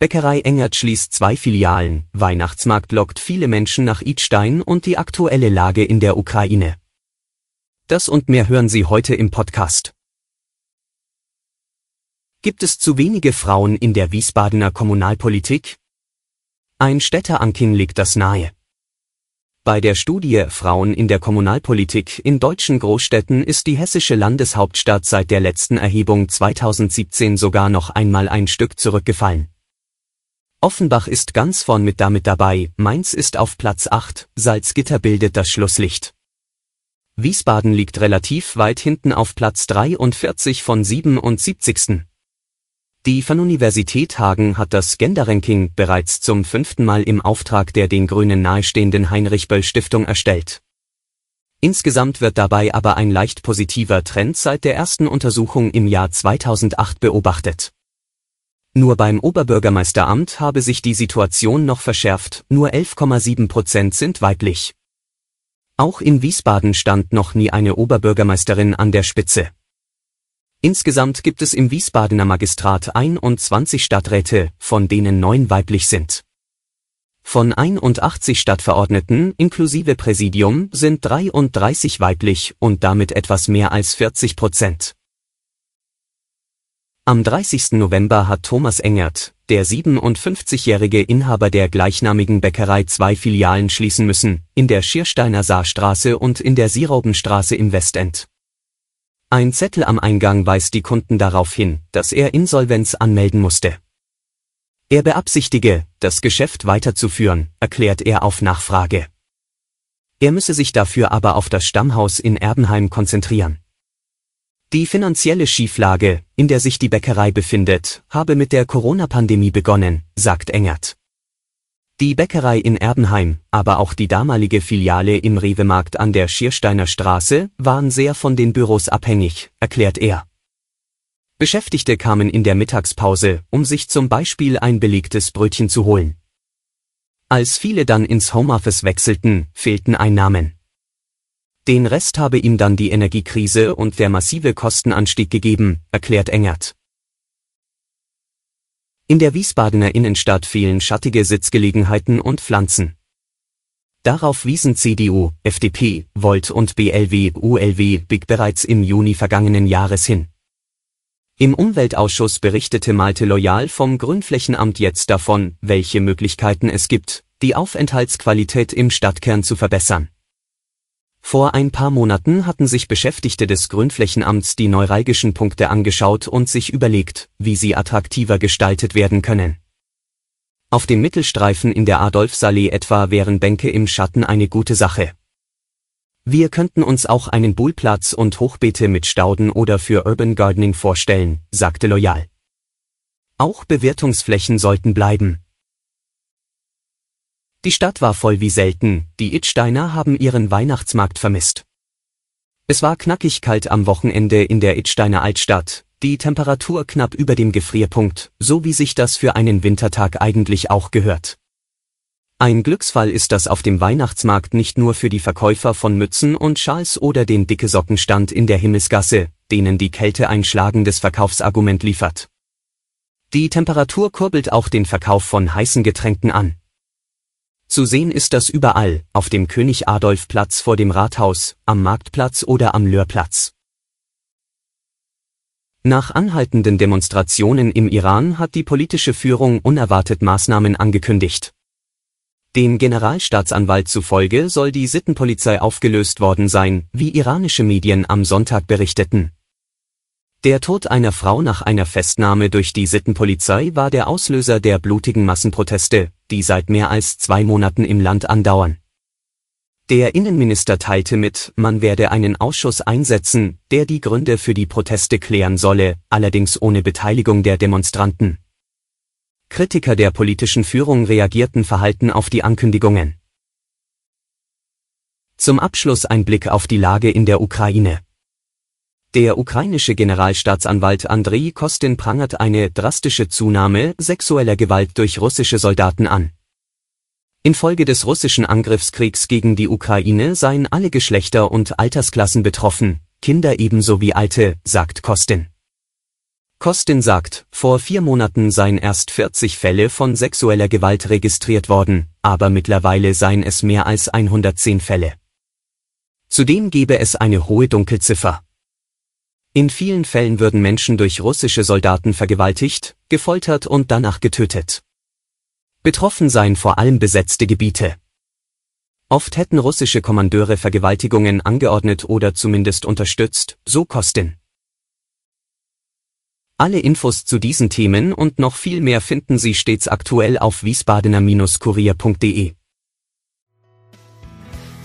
Bäckerei Engert schließt zwei Filialen, Weihnachtsmarkt lockt viele Menschen nach Idstein und die aktuelle Lage in der Ukraine. Das und mehr hören Sie heute im Podcast. Gibt es zu wenige Frauen in der Wiesbadener Kommunalpolitik? Ein Städteranking legt das nahe. Bei der Studie Frauen in der Kommunalpolitik in deutschen Großstädten ist die hessische Landeshauptstadt seit der letzten Erhebung 2017 sogar noch einmal ein Stück zurückgefallen. Offenbach ist ganz vorn mit damit dabei, Mainz ist auf Platz 8, Salzgitter bildet das Schlusslicht. Wiesbaden liegt relativ weit hinten auf Platz 43 von 77. Die Fernuniversität Hagen hat das Gender-Ranking bereits zum fünften Mal im Auftrag der den Grünen nahestehenden Heinrich-Böll-Stiftung erstellt. Insgesamt wird dabei aber ein leicht positiver Trend seit der ersten Untersuchung im Jahr 2008 beobachtet. Nur beim Oberbürgermeisteramt habe sich die Situation noch verschärft, nur 11,7 Prozent sind weiblich. Auch in Wiesbaden stand noch nie eine Oberbürgermeisterin an der Spitze. Insgesamt gibt es im Wiesbadener Magistrat 21 Stadträte, von denen neun weiblich sind. Von 81 Stadtverordneten inklusive Präsidium sind 33 weiblich und damit etwas mehr als 40 Prozent. Am 30. November hat Thomas Engert, der 57-jährige Inhaber der gleichnamigen Bäckerei zwei Filialen schließen müssen, in der Schiersteiner Saarstraße und in der Sieraubenstraße im Westend. Ein Zettel am Eingang weist die Kunden darauf hin, dass er Insolvenz anmelden musste. Er beabsichtige, das Geschäft weiterzuführen, erklärt er auf Nachfrage. Er müsse sich dafür aber auf das Stammhaus in Erbenheim konzentrieren. Die finanzielle Schieflage, in der sich die Bäckerei befindet, habe mit der Corona-Pandemie begonnen, sagt Engert. Die Bäckerei in Erbenheim, aber auch die damalige Filiale im Rewe-Markt an der Schiersteiner Straße waren sehr von den Büros abhängig, erklärt er. Beschäftigte kamen in der Mittagspause, um sich zum Beispiel ein belegtes Brötchen zu holen. Als viele dann ins Homeoffice wechselten, fehlten Einnahmen. Den Rest habe ihm dann die Energiekrise und der massive Kostenanstieg gegeben, erklärt Engert. In der Wiesbadener Innenstadt fehlen schattige Sitzgelegenheiten und Pflanzen. Darauf wiesen CDU, FDP, Volt und BLW, ULW, BIG bereits im Juni vergangenen Jahres hin. Im Umweltausschuss berichtete Malte Loyal vom Grünflächenamt jetzt davon, welche Möglichkeiten es gibt, die Aufenthaltsqualität im Stadtkern zu verbessern. Vor ein paar Monaten hatten sich Beschäftigte des Grünflächenamts die neuralgischen Punkte angeschaut und sich überlegt, wie sie attraktiver gestaltet werden können. Auf dem Mittelstreifen in der Adolfsallee etwa wären Bänke im Schatten eine gute Sache. Wir könnten uns auch einen Bullplatz und Hochbeete mit Stauden oder für Urban Gardening vorstellen, sagte Loyal. Auch Bewertungsflächen sollten bleiben. Die Stadt war voll wie selten, die Itsteiner haben ihren Weihnachtsmarkt vermisst. Es war knackig kalt am Wochenende in der Itsteiner Altstadt, die Temperatur knapp über dem Gefrierpunkt, so wie sich das für einen Wintertag eigentlich auch gehört. Ein Glücksfall ist das auf dem Weihnachtsmarkt nicht nur für die Verkäufer von Mützen und Schals oder den dicke Sockenstand in der Himmelsgasse, denen die Kälte ein schlagendes Verkaufsargument liefert. Die Temperatur kurbelt auch den Verkauf von heißen Getränken an. Zu sehen ist das überall, auf dem König Adolf Platz vor dem Rathaus, am Marktplatz oder am Löhrplatz. Nach anhaltenden Demonstrationen im Iran hat die politische Führung unerwartet Maßnahmen angekündigt. Dem Generalstaatsanwalt zufolge soll die Sittenpolizei aufgelöst worden sein, wie iranische Medien am Sonntag berichteten. Der Tod einer Frau nach einer Festnahme durch die Sittenpolizei war der Auslöser der blutigen Massenproteste, die seit mehr als zwei Monaten im Land andauern. Der Innenminister teilte mit, man werde einen Ausschuss einsetzen, der die Gründe für die Proteste klären solle, allerdings ohne Beteiligung der Demonstranten. Kritiker der politischen Führung reagierten verhalten auf die Ankündigungen. Zum Abschluss ein Blick auf die Lage in der Ukraine. Der ukrainische Generalstaatsanwalt Andrei Kostin prangert eine drastische Zunahme sexueller Gewalt durch russische Soldaten an. Infolge des russischen Angriffskriegs gegen die Ukraine seien alle Geschlechter und Altersklassen betroffen, Kinder ebenso wie Alte, sagt Kostin. Kostin sagt, vor vier Monaten seien erst 40 Fälle von sexueller Gewalt registriert worden, aber mittlerweile seien es mehr als 110 Fälle. Zudem gebe es eine hohe Dunkelziffer. In vielen Fällen würden Menschen durch russische Soldaten vergewaltigt, gefoltert und danach getötet. Betroffen seien vor allem besetzte Gebiete. Oft hätten russische Kommandeure Vergewaltigungen angeordnet oder zumindest unterstützt, so Kostin. Alle Infos zu diesen Themen und noch viel mehr finden Sie stets aktuell auf wiesbadener-kurier.de.